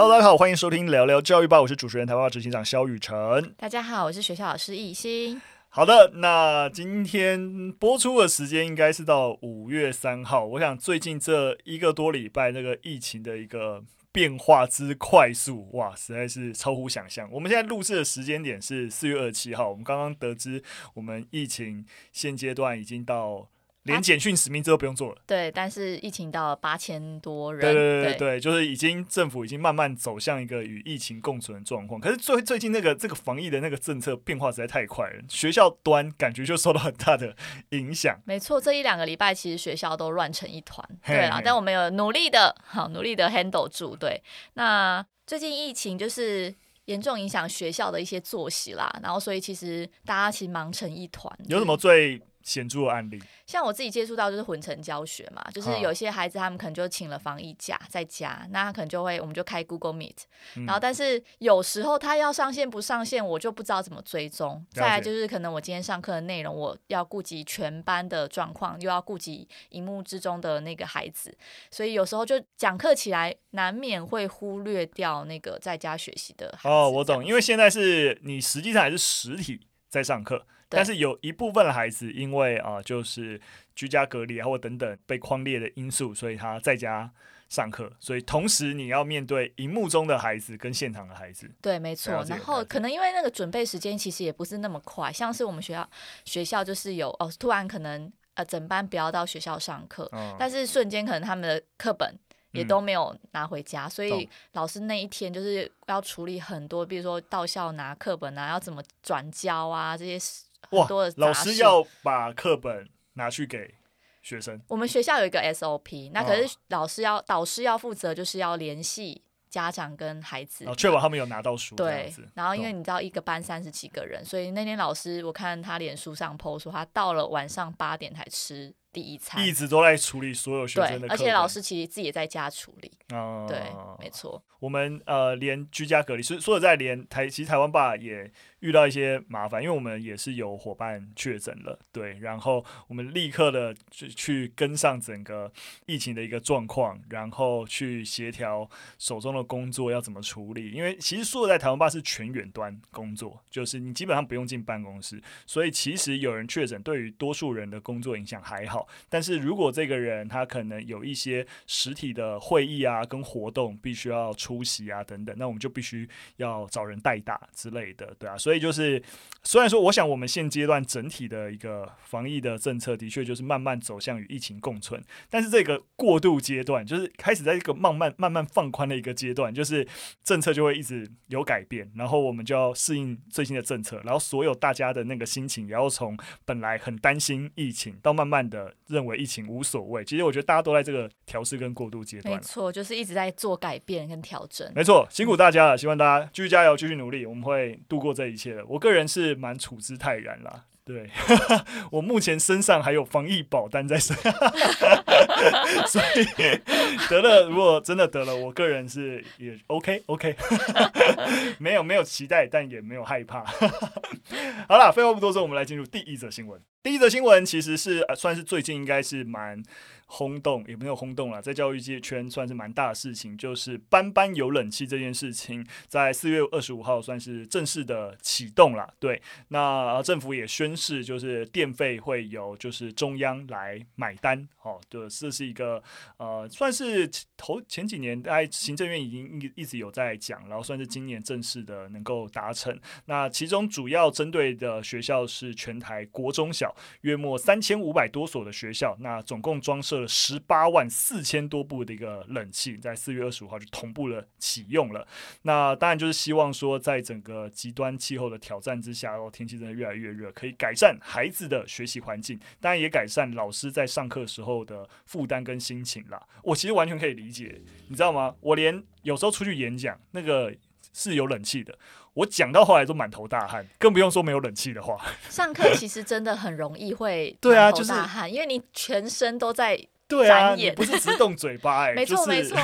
Hello，大家好，欢迎收听聊聊教育吧，我是主持人台湾执行长肖雨辰。大家好，我是学校老师易欣。好的，那今天播出的时间应该是到五月三号。我想最近这一个多礼拜，那个疫情的一个变化之快速，哇，实在是超乎想象。我们现在录制的时间点是四月二十七号，我们刚刚得知，我们疫情现阶段已经到。连简讯实名制都不用做了，对，但是疫情到了八千多人，对对对对，对就是已经政府已经慢慢走向一个与疫情共存的状况。可是最最近那个这个防疫的那个政策变化实在太快了，学校端感觉就受到很大的影响。没错，这一两个礼拜其实学校都乱成一团，对啊，但我们有努力的，好努力的 handle 住。对，那最近疫情就是严重影响学校的一些作息啦，然后所以其实大家其实忙成一团。有什么最显著的案例？像我自己接触到就是混成教学嘛，就是有些孩子他们可能就请了防疫假在家，那他可能就会我们就开 Google Meet，然后但是有时候他要上线不上线，我就不知道怎么追踪。再来就是可能我今天上课的内容，我要顾及全班的状况，又要顾及荧幕之中的那个孩子，所以有时候就讲课起来难免会忽略掉那个在家学习的孩子。哦，我懂，因为现在是你实际上还是实体在上课。但是有一部分的孩子，因为啊、呃，就是居家隔离啊，或等等被框列的因素，所以他在家上课。所以同时你要面对荧幕中的孩子跟现场的孩子。对，没错。然后可能因为那个准备时间其实也不是那么快，像是我们学校学校就是有哦，突然可能呃整班不要到学校上课，嗯、但是瞬间可能他们的课本也都没有拿回家，嗯、所以老师那一天就是要处理很多，比如说到校拿课本啊，要怎么转交啊这些事。哇！老师要把课本拿去给学生。我们学校有一个 SOP，那可是老师要、哦、导师要负责，就是要联系家长跟孩子，确、哦、保他们有拿到书。对，然后因为你知道一个班三十几个人，所以那天老师我看他脸书上 PO 说，他到了晚上八点才吃第一餐，一直都在处理所有学生的课，而且老师其实自己也在家处理。哦、对，没错。我们呃，连居家隔离，所以说在连台，其实台湾爸也。遇到一些麻烦，因为我们也是有伙伴确诊了，对，然后我们立刻的去去跟上整个疫情的一个状况，然后去协调手中的工作要怎么处理。因为其实说的在台湾爸是全远端工作，就是你基本上不用进办公室，所以其实有人确诊，对于多数人的工作影响还好。但是如果这个人他可能有一些实体的会议啊跟活动必须要出席啊等等，那我们就必须要找人代打之类的，对啊，所以。就是，虽然说，我想我们现阶段整体的一个防疫的政策的确就是慢慢走向与疫情共存，但是这个过渡阶段就是开始在一个慢慢慢慢放宽的一个阶段，就是政策就会一直有改变，然后我们就要适应最新的政策，然后所有大家的那个心情也要从本来很担心疫情到慢慢的认为疫情无所谓。其实我觉得大家都在这个调试跟过渡阶段，没错，就是一直在做改变跟调整。没错，辛苦大家了，希望大家继续加油，继续努力，我们会度过这一切的。我个人是蛮处之泰然啦，对，我目前身上还有防疫保单在身，所以得了，如果真的得了，我个人是也 OK OK，没有没有期待，但也没有害怕。好了，废话不多说，我们来进入第一则新闻。第一则新闻其实是、呃、算是最近应该是蛮。轰动也没有轰动了，在教育界圈算是蛮大的事情，就是班班有冷气这件事情，在四月二十五号算是正式的启动了。对，那政府也宣示，就是电费会由就是中央来买单。哦，对，这是一个呃，算是头前几年，大概行政院已经一一直有在讲，然后算是今年正式的能够达成。那其中主要针对的学校是全台国中小约莫三千五百多所的学校，那总共装设了。十八万四千多部的一个冷气，在四月二十五号就同步了启用了。那当然就是希望说，在整个极端气候的挑战之下，哦，天气真的越来越热，可以改善孩子的学习环境，当然也改善老师在上课的时候的负担跟心情啦。我其实完全可以理解，你知道吗？我连有时候出去演讲，那个是有冷气的。我讲到后来都满头大汗，更不用说没有冷气的话。上课其实真的很容易会 满头大汗，因为你全身都在对啊，你 不是只动嘴巴哎、欸，没错没错，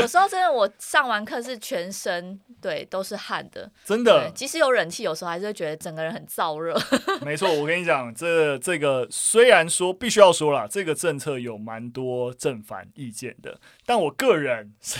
有时候真的我上完课是全身对都是汗的，真的，即使有冷气，有时候还是会觉得整个人很燥热。没错，我跟你讲，这这个虽然说必须要说啦，这个政策有蛮多正反意见的，但我个人是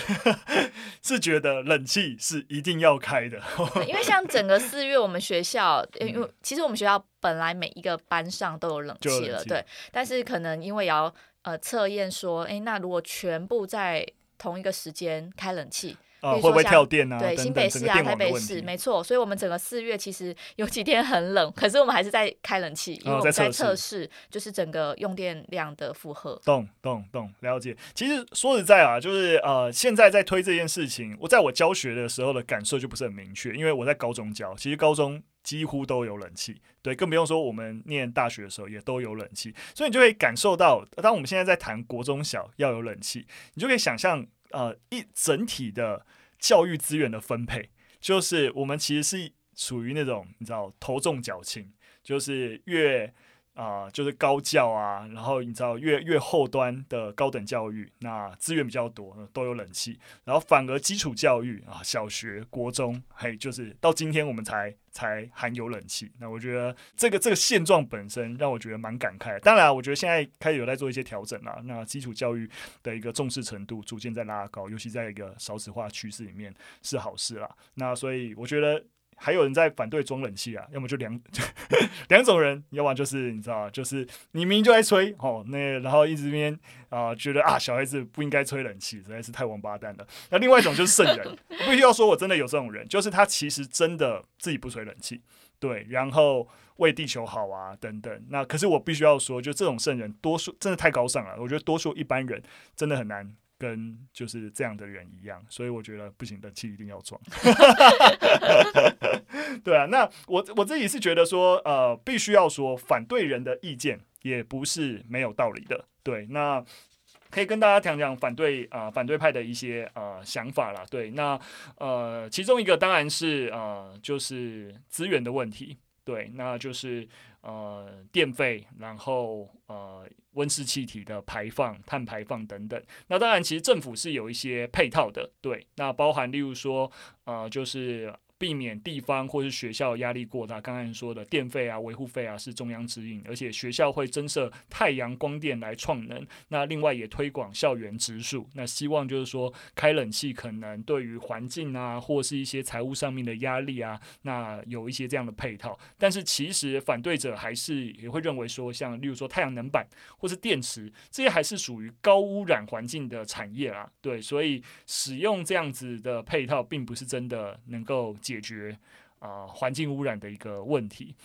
是觉得冷气是一定要开的，因为像整个四月我们学校，因为其实我们学校本来每一个班上都有冷气了，对，但是可能因为要。呃，测验说，哎，那如果全部在同一个时间开冷气，啊，会不会跳电啊？对，新北市啊，台北市，没错。所以，我们整个四月其实有几天很冷，可是我们还是在开冷气，因为我们在测试，就是整个用电量的负荷。懂懂懂，了解。其实说实在啊，就是呃，现在在推这件事情，我在我教学的时候的感受就不是很明确，因为我在高中教，其实高中。几乎都有冷气，对，更不用说我们念大学的时候也都有冷气，所以你就会感受到，当我们现在在谈国中小要有冷气，你就可以想象，呃，一整体的教育资源的分配，就是我们其实是属于那种你知道头重脚轻，就是越。啊、就是高教啊，然后你知道越越后端的高等教育，那资源比较多，都有冷气，然后反而基础教育啊，小学、国中，嘿，就是到今天我们才才含有冷气。那我觉得这个这个现状本身让我觉得蛮感慨。当然，我觉得现在开始有在做一些调整了。那基础教育的一个重视程度逐渐在拉高，尤其在一个少子化趋势里面是好事啦。那所以我觉得。还有人在反对装冷气啊，要么就两 两种人，要么就是你知道，就是你明明就在吹哦，那然后一直边啊、觉得啊小孩子不应该吹冷气，实在是太王八蛋了。那另外一种就是圣人，必须要说，我真的有这种人，就是他其实真的自己不吹冷气，对，然后为地球好啊等等。那可是我必须要说，就这种圣人，多数真的太高尚了，我觉得多数一般人真的很难。跟就是这样的人一样，所以我觉得不行，冷气一定要装。对啊，那我我自己是觉得说，呃，必须要说反对人的意见也不是没有道理的。对，那可以跟大家讲讲反对啊、反对派的一些呃想法啦。对，那呃，其中一个当然是呃，就是资源的问题。对，那就是呃电费，然后呃温室气体的排放、碳排放等等。那当然，其实政府是有一些配套的，对，那包含例如说呃就是。避免地方或是学校压力过大。刚才说的电费啊、维护费啊是中央指引，而且学校会增设太阳光电来创能。那另外也推广校园植树。那希望就是说开冷气可能对于环境啊，或是一些财务上面的压力啊，那有一些这样的配套。但是其实反对者还是也会认为说，像例如说太阳能板或是电池这些还是属于高污染环境的产业啊。对，所以使用这样子的配套，并不是真的能够。解决啊环境污染的一个问题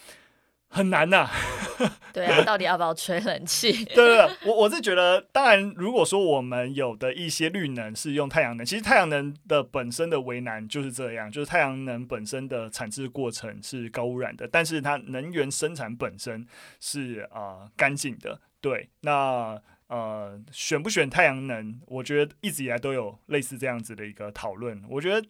很难呐、啊。对啊，到底要不要吹冷气？对对对，我我是觉得，当然，如果说我们有的一些绿能是用太阳能，其实太阳能的本身的为难就是这样，就是太阳能本身的产制过程是高污染的，但是它能源生产本身是啊、呃、干净的。对，那呃选不选太阳能，我觉得一直以来都有类似这样子的一个讨论，我觉得。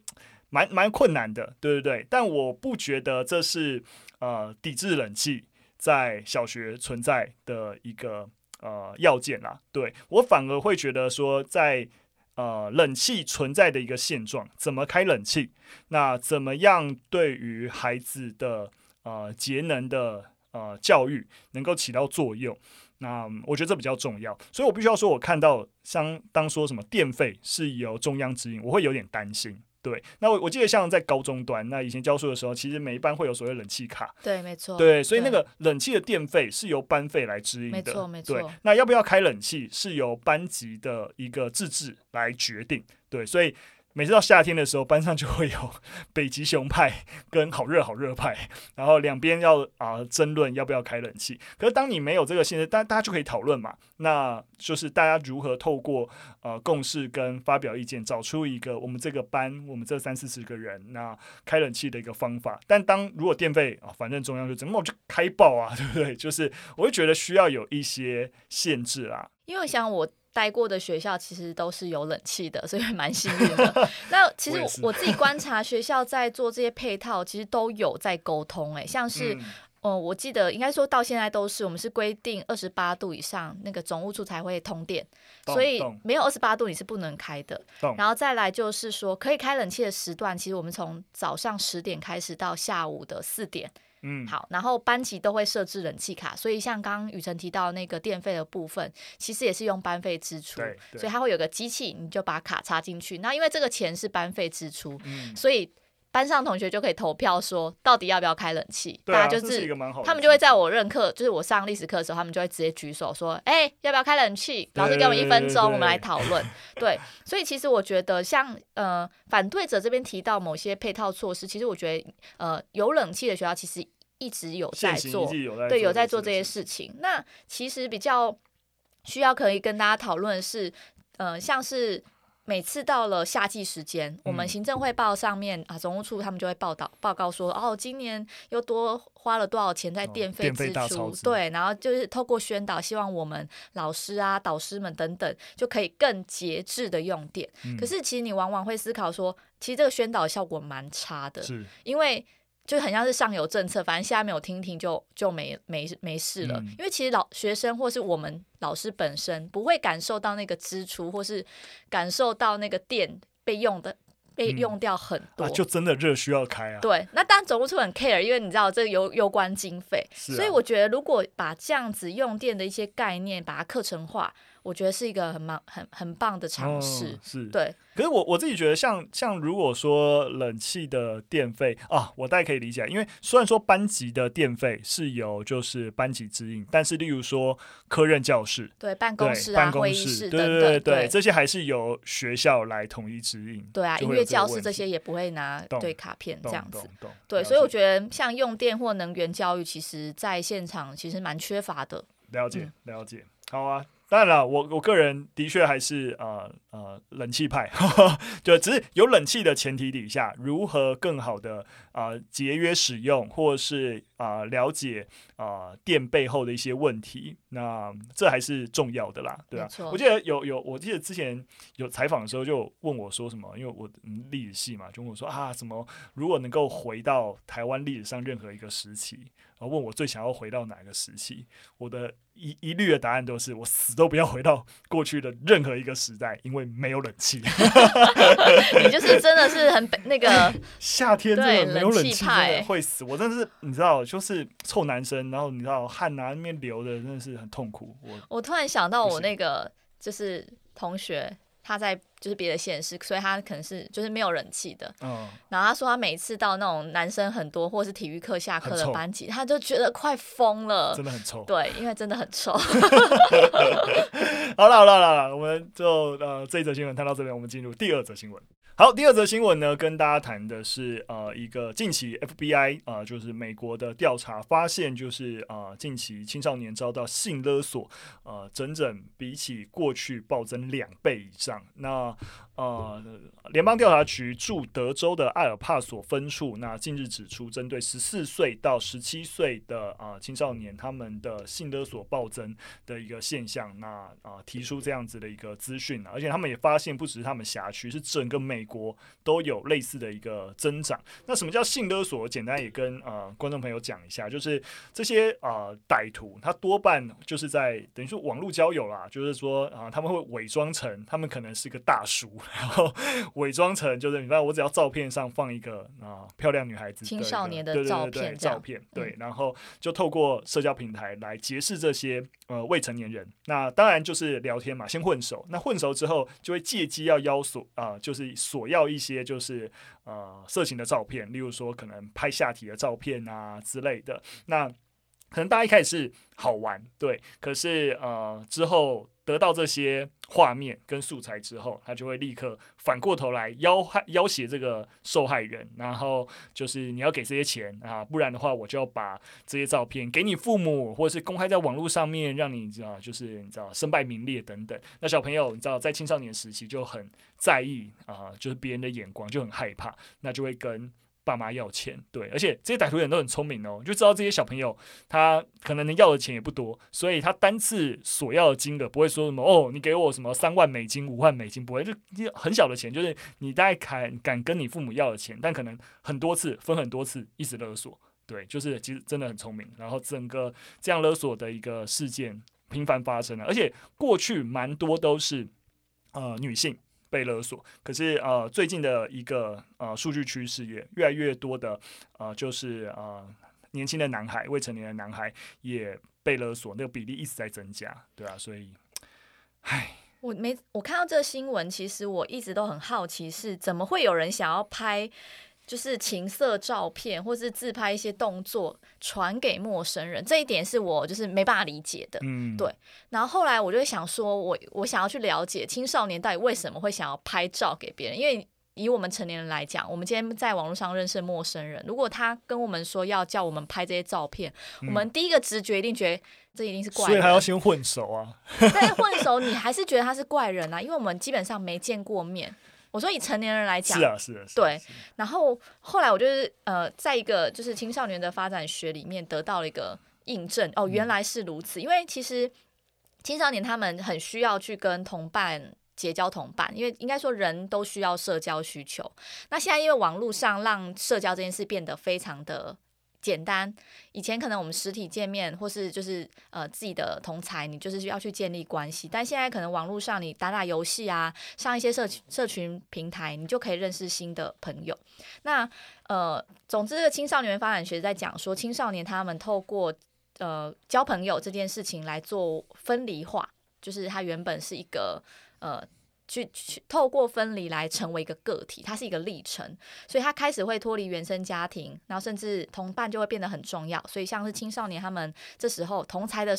蛮蛮困难的，对对对，但我不觉得这是呃抵制冷气在小学存在的一个呃要件啦。对，我反而会觉得说，在呃冷气存在的一个现状，怎么开冷气，那怎么样对于孩子的呃节能的呃教育能够起到作用，那我觉得这比较重要。所以我必须要说，我看到相当说什么电费是由中央指引，我会有点担心。对，那我我记得像在高中端，那以前教书的时候，其实每一班会有所谓冷气卡。对，没错。对，所以那个冷气的电费是由班费来支应的。没错，没错。对，那要不要开冷气是由班级的一个自治来决定。对，所以。每次到夏天的时候，班上就会有 北极熊派跟好热好热派，然后两边要啊、争论要不要开冷气。可是当你没有这个现实，大大家就可以讨论嘛，那就是大家如何透过呃共识跟发表意见，找出一个我们这个班我们这三四十个人那开冷气的一个方法。但当如果电费啊，反正中央就怎么我就开爆啊，对不对？就是我会觉得需要有一些限制啦，因为像我。待过的学校其实都是有冷气的，所以蛮幸运的。那其实我，我自己观察学校在做这些配套，其实都有在沟通。哎，像是嗯，我记得应该说到现在都是，我们是规定二十八度以上那个总务处才会通电，所以没有二十八度你是不能开的。然后再来就是说，可以开冷气的时段，其实我们从早上十点开始到下午的四点。嗯，好，然后班级都会设置冷气卡，所以像刚刚雨辰提到那个电费的部分，其实也是用班费支出，所以它会有个机器，你就把卡插进去。那因为这个钱是班费支出，嗯，所以班上同学就可以投票说，到底要不要开冷气？对啊，大家就是，是一个蛮好。他们就会在我任课，就是我上历史课的时候，他们就会直接举手说，哎，要不要开冷气？老师给我们一分钟，我们来讨论。对，所以其实我觉得像，像呃，反对者这边提到某些配套措施，其实我觉得呃，有冷气的学校其实。一直有在做，对，有在做这些事情。那其实比较需要可以跟大家讨论的是，呃，像是每次到了夏季时间，嗯、我们行政汇报上面啊，总务处他们就会报道报告说，哦，今年又多花了多少钱在电费支出，哦、对，然后就是透过宣导，希望我们老师啊、导师们等等就可以更节制的用电。嗯、可是其实你往往会思考说，其实这个宣导效果蛮差的，是因为。就很像是上有政策，反正现在没有听听就就没没没事了。嗯、因为其实老学生或是我们老师本身不会感受到那个支出，或是感受到那个电被用的被用掉很多，嗯啊、就真的热需要开啊。对，那当然总务处很 care，因为你知道这有攸关经费，啊、所以我觉得如果把这样子用电的一些概念把它课程化。我觉得是一个很忙、很很棒的尝试，哦、是对。可是我我自己觉得像，像像如果说冷气的电费啊，我大概可以理解，因为虽然说班级的电费是由就是班级支应，但是例如说科任教室、对办公室、啊、办公室，对对对对，对这些还是由学校来统一指引。对啊，音乐教室这些也不会拿对卡片这样子。对，所以我觉得像用电或能源教育，其实在现场其实蛮缺乏的。了解，了解，好啊。当然了，我我个人的确还是呃呃冷气派，就只是有冷气的前提底下，如何更好的啊、呃、节约使用，或是啊、呃、了解啊、呃、电背后的一些问题，那这还是重要的啦，对啊。我记得有有，我记得之前有采访的时候就问我说什么，因为我历史系嘛，就问我说啊什么，如果能够回到台湾历史上任何一个时期。然后问我最想要回到哪个时期，我的一一律的答案都是我死都不要回到过去的任何一个时代，因为没有冷气。你就是真的是很那个 夏天真的没有冷气真的会死，我真的是你知道，就是臭男生，然后你知道汗啊那边流的真的是很痛苦。我我突然想到我那个就是同学。他在就是别的县市，所以他可能是就是没有人气的。嗯，然后他说他每次到那种男生很多或是体育课下课的班级，他就觉得快疯了，真的很臭。对，因为真的很臭。好了好了好了，我们就呃这一则新闻谈到这边，我们进入第二则新闻。好，第二则新闻呢，跟大家谈的是呃一个近期 FBI 啊、呃，就是美国的调查发现，就是啊、呃、近期青少年遭到性勒索，呃整整比起过去暴增两倍以上。那呃，联邦调查局驻德州的艾尔帕索分处，那近日指出，针对十四岁到十七岁的啊、青少年，他们的性勒索暴增的一个现象，那啊、提出这样子的一个资讯啊，而且他们也发现，不只是他们辖区，是整个美国都有类似的一个增长。那什么叫性勒索？简单也跟呃观众朋友讲一下，就是这些呃歹徒，他多半就是在等于说网络交友啦，就是说啊、他们会伪装成他们可能是个大叔。然后伪装成就是，你知道，我只要照片上放一个啊、呃、漂亮女孩子的青少年的照片，照片对，然后就透过社交平台来结识这些呃未成年人。那当然就是聊天嘛，先混熟。那混熟之后，就会借机要要索啊、呃，就是索要一些就是呃色情的照片，例如说可能拍下体的照片啊之类的。那可能大家一开始是好玩，对，可是呃之后。得到这些画面跟素材之后，他就会立刻反过头来要挟要挟这个受害人，然后就是你要给这些钱啊，不然的话我就要把这些照片给你父母，或者是公开在网络上面，让你知道就是你知道身败名裂等等。那小朋友你知道在青少年时期就很在意啊，就是别人的眼光就很害怕，那就会跟。爸妈要钱，对，而且这些歹徒人都很聪明哦，就知道这些小朋友他可能能要的钱也不多，所以他单次索要的金额不会说什么哦，你给我什么三万美金、五万美金，不会，就很小的钱，就是你大概敢敢跟你父母要的钱，但可能很多次分很多次一直勒索，对，就是其实真的很聪明。然后整个这样勒索的一个事件频繁发生了，而且过去蛮多都是呃女性被勒索，可是呃最近的一个呃数据趋势也越来越多的呃就是呃年轻的男孩、未成年的男孩也被勒索，那个比例一直在增加，对啊，所以，唉。我没我看到这个新闻，其实我一直都很好奇，是怎么会有人想要拍就是情色照片，或是自拍一些动作传给陌生人？这一点是我就是没办法理解的。嗯，对。然后后来我就会想说，我我想要去了解青少年到底为什么会想要拍照给别人，因为。以我们成年人来讲，我们今天在网络上认识陌生人，如果他跟我们说要叫我们拍这些照片，嗯、我们第一个直觉一定觉得这一定是怪人，所以还要先混熟啊。但是混熟，你还是觉得他是怪人啊，因为我们基本上没见过面。我说以成年人来讲，是啊，是啊，对。然后后来我就是呃，在一个就是青少年的发展学里面得到了一个印证，哦，原来是如此。嗯、因为其实青少年他们很需要去跟同伴。结交同伴，因为应该说人都需要社交需求。那现在因为网络上让社交这件事变得非常的简单，以前可能我们实体见面或是就是呃自己的同侪，你就是要去建立关系。但现在可能网络上你打打游戏啊，上一些社群社群平台，你就可以认识新的朋友。那呃，总之，这个青少年发展学在讲说，青少年他们透过呃交朋友这件事情来做分离化，就是他原本是一个。呃，去去透过分离来成为一个个体，它是一个历程，所以他开始会脱离原生家庭，然后甚至同伴就会变得很重要。所以像是青少年他们这时候同才的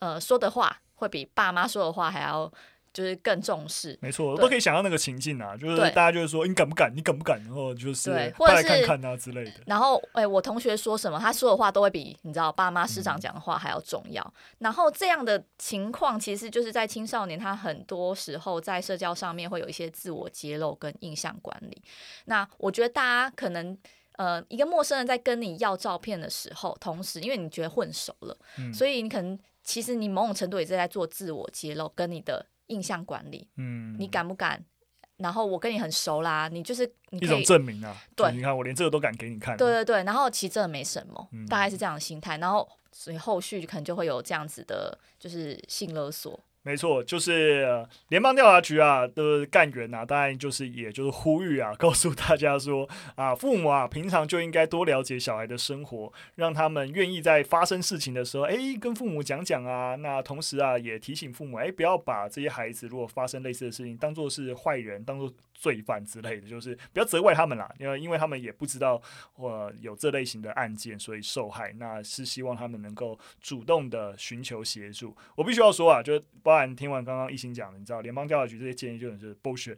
呃说的话，会比爸妈说的话还要。就是更重视，没错，我都可以想到那个情境啊，就是大家就是说，你敢不敢？你敢不敢？然后就是或者看看啊之类的。然后，哎、欸，我同学说什么，他说的话都会比你知道爸妈师长讲的话还要重要。嗯、然后这样的情况，其实就是在青少年，他很多时候在社交上面会有一些自我揭露跟印象管理。那我觉得大家可能，呃，一个陌生人在跟你要照片的时候，同时因为你觉得混熟了，嗯、所以你可能其实你某种程度也是在做自我揭露，跟你的。印象管理，嗯，你敢不敢？然后我跟你很熟啦，你就是你一种证明啊。对，你看我连这个都敢给你看。对对对，然后其实真的没什么，嗯、大概是这样的心态。然后所以后续可能就会有这样子的，就是性勒索。没错，就是联邦调查局啊的干员呐，当然就是也就是呼吁啊，告诉大家说啊，父母啊平常就应该多了解小孩的生活，让他们愿意在发生事情的时候，哎，跟父母讲讲啊。那同时啊，也提醒父母，哎，不要把这些孩子如果发生类似的事情，当做是坏人，当做罪犯之类的，就是不要责怪他们啦，因为因为他们也不知道或有这类型的案件，所以受害。那是希望他们能够主动的寻求协助。我必须要说啊，就是包含听完刚刚一心讲的，你知道联邦调查局这些建议就很就是 bullshit，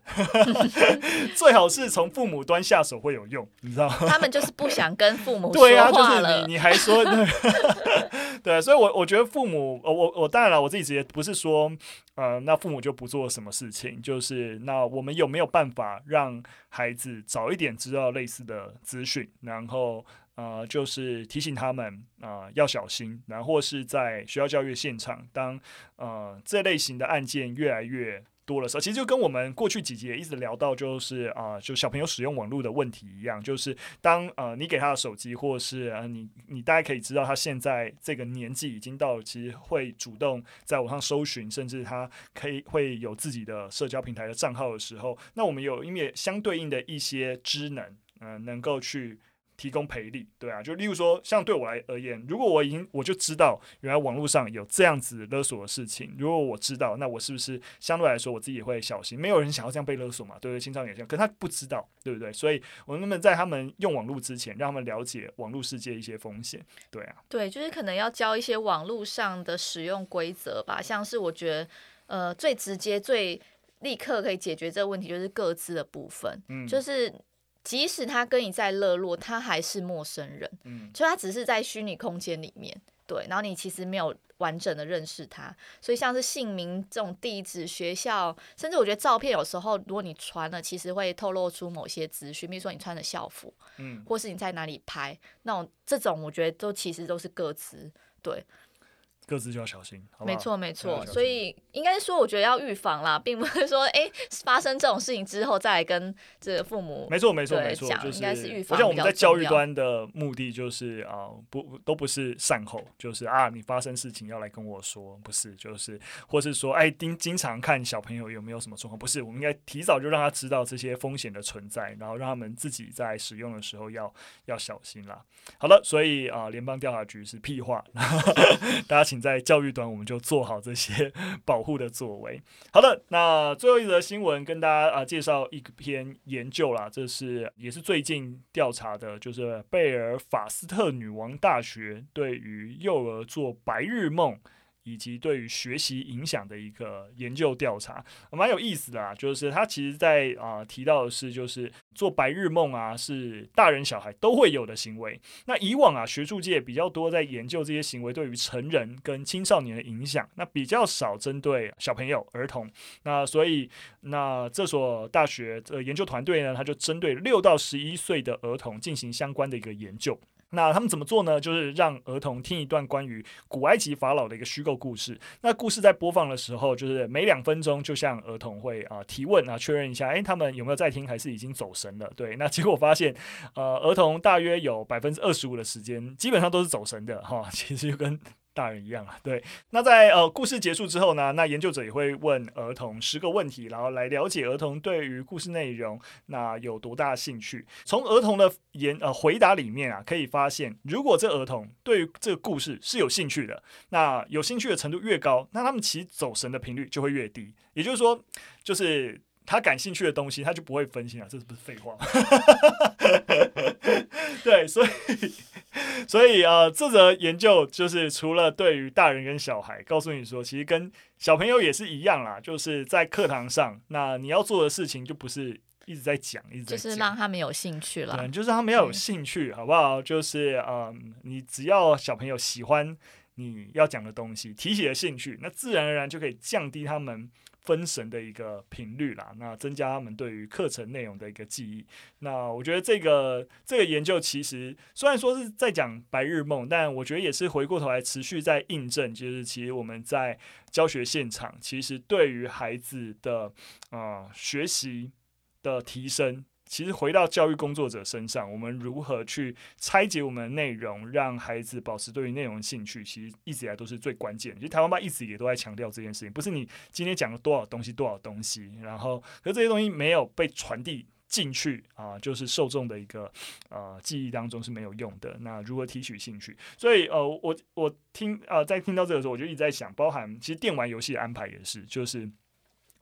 最好是从父母端下手会有用，你知道吗？他们就是不想跟父母说话了。对啊，就是你你还说 对，所以我我觉得父母，我我我当然了，我自己直接不是说。呃，那父母就不做什么事情，就是那我们有没有办法让孩子早一点知道类似的资讯，然后呃，就是提醒他们啊、要小心，然后或是在学校教育现场，当呃这类型的案件越来越多的时候，其实就跟我们过去几集也一直聊到，就是啊、就小朋友使用网络的问题一样，就是当呃你给他的手机，或是啊你你大概可以知道他现在这个年纪已经到，其实会主动在网上搜寻，甚至他可以会有自己的社交平台的账号的时候，那我们有因为相对应的一些职能，嗯、能够去。提供赔礼，对啊，就例如说，像对我来而言，如果我已经我就知道原来网络上有这样子勒索的事情，如果我知道，那我是不是相对来说我自己也会小心？没有人想要这样被勒索嘛，对不对？青少年也这样，可他不知道，对不对？所以我能不能在他们用网络之前，让他们了解网络世界一些风险？对啊，对，就是可能要教一些网络上的使用规则吧，像是我觉得，呃，最直接、最立刻可以解决这个问题，就是各自的部分，嗯，就是。即使他跟你再热络，他还是陌生人。嗯，所以他只是在虚拟空间里面，对。然后你其实没有完整的认识他，所以像是姓名这种地址、学校，甚至我觉得照片有时候，如果你传了，其实会透露出某些资讯，比如说你穿的校服，嗯，或是你在哪里拍，那种这种我觉得都其实都是各自，对。各自就要小心，没错没错，所以应该说，我觉得要预防啦，并不是说哎、欸、发生这种事情之后再来跟这个父母。没错没错没错，就是应该是预防。我想我们在教育端的目的就是啊，不都不是善后，就是啊，你发生事情要来跟我说，不是，就是或是说哎经经常看小朋友有没有什么状况，不是，我们应该提早就让他知道这些风险的存在，然后让他们自己在使用的时候要要小心啦。好了，所以啊，联邦调查局是屁话，大家请。在教育端，我们就做好这些 保护的作为。好的，那最后一则新闻跟大家啊介绍一篇研究啦，这是也是最近调查的，就是贝尔法斯特女王大学对于幼儿做白日梦。以及对于学习影响的一个研究调查，蛮有意思的啊。就是他其实在啊、提到的是，就是做白日梦啊，是大人小孩都会有的行为。那以往啊，学术界比较多在研究这些行为对于成人跟青少年的影响，那比较少针对小朋友、儿童。那所以，那这所大学的研究团队呢，他就针对六到十一岁的儿童进行相关的一个研究。那他们怎么做呢？就是让儿童听一段关于古埃及法老的一个虚构故事。那故事在播放的时候，就是每两分钟就向儿童会啊、提问啊，确认一下，诶，他们有没有在听，还是已经走神了？对，那结果发现，呃，儿童大约有百分之二十五的时间，基本上都是走神的哈。其实就跟大人一样啊，对。那在呃故事结束之后呢，那研究者也会问儿童十个问题，然后来了解儿童对于故事内容那有多大兴趣。从儿童的言呃回答里面啊，可以发现，如果这儿童对于这个故事是有兴趣的，那有兴趣的程度越高，那他们其实走神的频率就会越低。也就是说，就是他感兴趣的东西，他就不会分心啊。这是不是废话？对，所以。所以啊、呃，这则研究就是除了对于大人跟小孩，告诉你说，其实跟小朋友也是一样啦，就是在课堂上，那你要做的事情就不是一直在讲，一直在讲，就是让他们有兴趣了，对，就是他们要有兴趣，好不好？就是嗯，你只要小朋友喜欢你要讲的东西，提起了兴趣，那自然而然就可以降低他们。分神的一个频率啦，那增加他们对于课程内容的一个记忆。那我觉得这个这个研究其实虽然说是在讲白日梦，但我觉得也是回过头来持续在印证，就是其实我们在教学现场，其实对于孩子的啊、学习的提升。其实回到教育工作者身上，我们如何去拆解我们的内容，让孩子保持对于内容的兴趣，其实一直以来都是最关键的。其实台湾爸一直也都在强调这件事情，不是你今天讲了多少东西，多少东西，然后可这些东西没有被传递进去啊，就是受众的一个呃记忆当中是没有用的。那如何提取兴趣？所以呃，我我听呃在听到这个时候，我就一直在想，包含其实电玩游戏的安排也是，就是。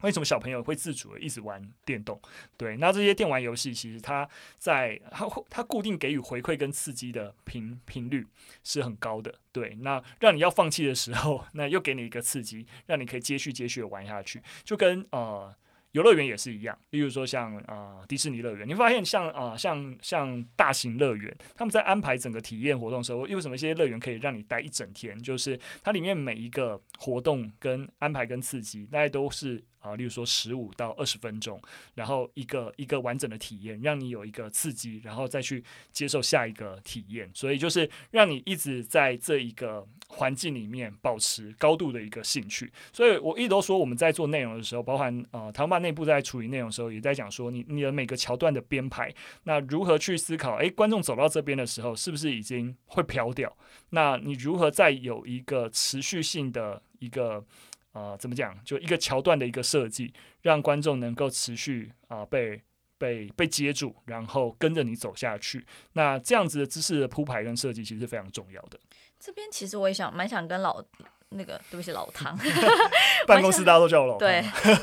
为什么小朋友会自主的一直玩电动？对，那这些电玩游戏其实它在它它固定给予回馈跟刺激的频频率是很高的。对，那让你要放弃的时候，那又给你一个刺激，让你可以接续接续的玩下去，就跟呃。游乐园也是一样，例如说像啊、呃、迪士尼乐园，你会发现像啊、像像大型乐园，他们在安排整个体验活动的时候，为什么一些乐园可以让你待一整天？就是它里面每一个活动跟安排跟刺激，大概都是。啊，例如说十五到二十分钟，然后一个一个完整的体验，让你有一个刺激，然后再去接受下一个体验。所以就是让你一直在这一个环境里面保持高度的一个兴趣。所以我一直都说，我们在做内容的时候，包含呃，台湾内部在处理内容的时候，也在讲说，你你的每个桥段的编排，那如何去思考？诶，观众走到这边的时候，是不是已经会飘掉？那你如何再有一个持续性的一个？啊、呃，怎么讲？就一个桥段的一个设计，让观众能够持续啊、呃、被被被接住，然后跟着你走下去。那这样子的知识的铺排跟设计，其实是非常重要的。这边其实我也想蛮想跟老那个对不起老唐，办公室大家都叫我老汤。对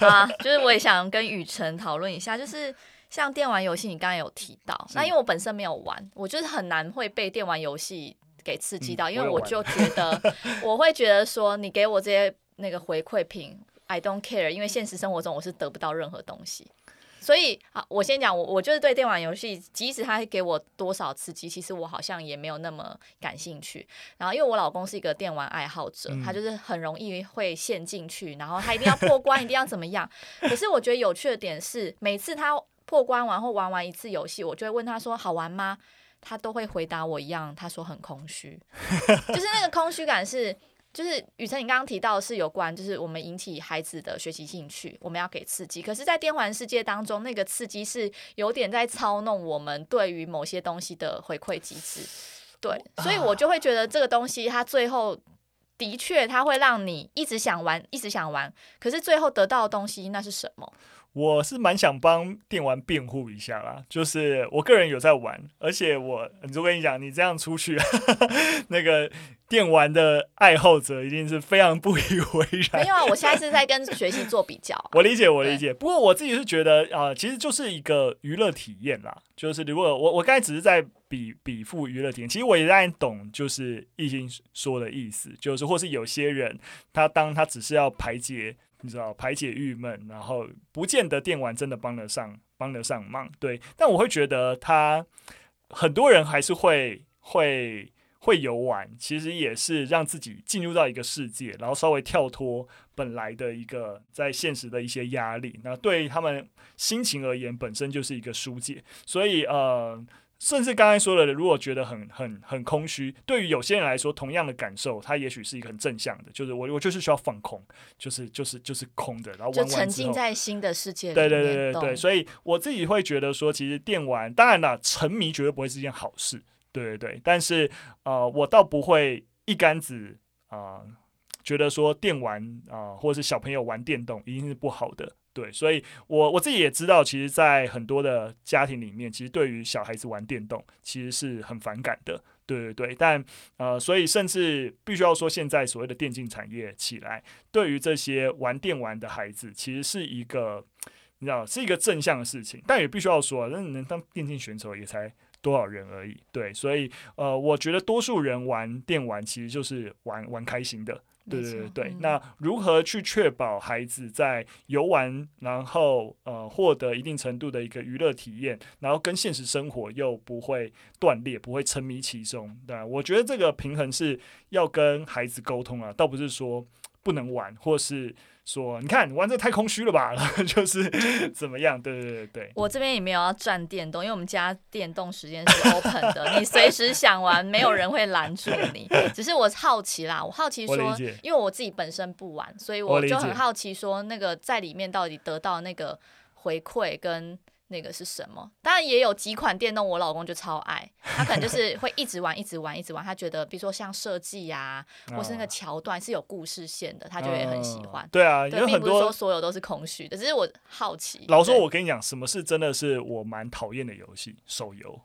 啊，就是我也想跟雨辰讨论一下，就是像电玩游戏，你刚才有提到，那因为我本身没有玩，我就是很难会被电玩游戏给刺激到，嗯、因为我就觉得 我会觉得说，你给我这些。那个回馈品，I don't care，因为现实生活中我是得不到任何东西，所以啊，我先讲我，我就是对电玩游戏，即使他给我多少刺激，其实我好像也没有那么感兴趣。然后，因为我老公是一个电玩爱好者，他就是很容易会陷进去，然后他一定要破关，一定要怎么样。可是我觉得有趣的点是，每次他破关完或玩完一次游戏，我就会问他说：“好玩吗？”他都会回答我一样，他说很空虚，就是那个空虚感是。就是雨辰，你刚刚提到的是有关，就是我们引起孩子的学习兴趣，我们要给刺激。可是，在电玩世界当中，那个刺激是有点在操弄我们对于某些东西的回馈机制。对，所以我就会觉得这个东西，它最后的确，它会让你一直想玩，一直想玩。可是最后得到的东西，那是什么？我是蛮想帮电玩辩护一下啦，就是我个人有在玩，而且我，就跟你讲，你这样出去，那个电玩的爱好者一定是非常不以为然。没有啊，我现在是在跟学习做比较啊。我理解，我理解。不过我自己是觉得啊，呃，其实就是一个娱乐体验啦。就是如果我我刚才只是在比比附娱乐体验，其实我也在懂，就是易经说的意思，就是或是有些人他当他只是要排解。你知道排解郁闷，然后不见得电玩真的帮得上帮得上忙，对。但我会觉得他很多人还是会会会游玩，其实也是让自己进入到一个世界，然后稍微跳脱本来的一个在现实的一些压力。那对他们心情而言，本身就是一个疏解。所以呃。甚至刚才说的，如果觉得很很很空虚，对于有些人来说，同样的感受，它也许是一个很正向的，就是我我就是需要放空，就是就是就是空的，然后玩完之后，就沉浸在新的世界里。对对对对对，所以我自己会觉得说，其实电玩当然了，沉迷绝对不会是一件好事，对对对，但是呃，我倒不会一竿子啊、觉得说电玩啊、或者是小朋友玩电动一定是不好的。对，所以我我自己也知道，其实，在很多的家庭里面，其实对于小孩子玩电动，其实是很反感的。对对对，但呃，所以甚至必须要说，现在所谓的电竞产业起来，对于这些玩电玩的孩子，其实是一个你知道，是一个正向的事情。但也必须要说，那能当电竞选手也才多少人而已。对，所以呃，我觉得多数人玩电玩，其实就是玩玩开心的。对对对对，那如何去确保孩子在游玩，然后呃获得一定程度的一个娱乐体验，然后跟现实生活又不会断裂，不会沉迷其中？对，我觉得这个平衡是要跟孩子沟通啊，倒不是说不能玩，或是。说，你看你玩这太空虚了吧？就是怎么样？对对对对。我这边也没有要占电动，因为我们家电动时间是 open 的，你随时想玩，没有人会拦住你。只是我好奇啦，我好奇说，因为我自己本身不玩，所以我就很好奇说，那个在里面到底得到那个回馈跟。那个是什么？当然也有几款电动，我老公就超爱，他可能就是会一直玩，一直玩，一直玩。他觉得，比如说像设计呀，或是那个桥段是有故事线的，他就会很喜欢。对啊，因为很多说所有都是空虚的，只是我好奇。老说，我跟你讲，什么是真的是我蛮讨厌的游戏？手游。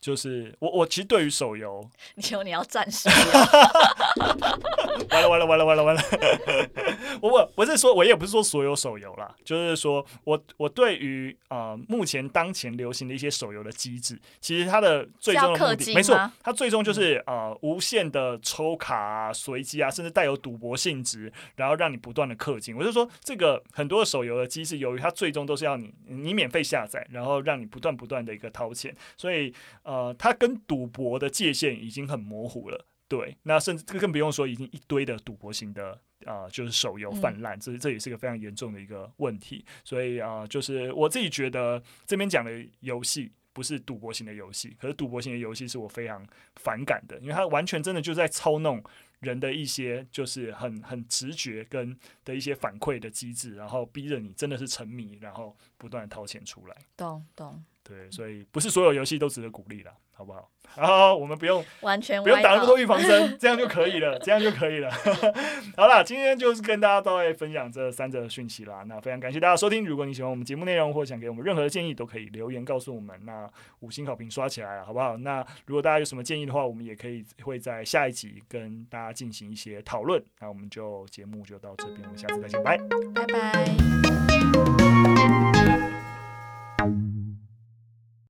就是我，我其实对于手游，你说你要暂时，完了完了完了完了完了，我我不是说，我也不是说所有手游啦，就是说我我对于啊、呃、目前当前流行的一些手游的机制，其实它的最终的目的，没错，它最终就是啊、呃、无限的抽卡啊、随机啊，甚至带有赌博性质，然后让你不断的氪金。我就说这个很多手游的机制，由于它最终都是要你你免费下载，然后让你不断不断的一个掏钱，所以。呃，它跟赌博的界限已经很模糊了，对，那甚至更不用说，已经一堆的赌博型的啊、呃，就是手游泛滥，这这也是个非常严重的一个问题。所以啊、呃，就是我自己觉得这边讲的游戏不是赌博型的游戏，可是赌博型的游戏是我非常反感的，因为它完全真的就在操弄人的一些就是很很直觉跟的一些反馈的机制，然后逼着你真的是沉迷，然后不断掏钱出来。懂懂。对，所以不是所有游戏都值得鼓励了，好不好？然后我们不用 完全不用打那么多预防针，这样就可以了，这样就可以了。好了，今天就是跟大家大概分享这三则讯息啦。那非常感谢大家收听，如果你喜欢我们节目内容，或想给我们任何的建议，都可以留言告诉我们。那五星好评刷起来了，好不好？那如果大家有什么建议的话，我们也可以会在下一集跟大家进行一些讨论。那我们就节目就到这边，我们下次再见，拜拜拜。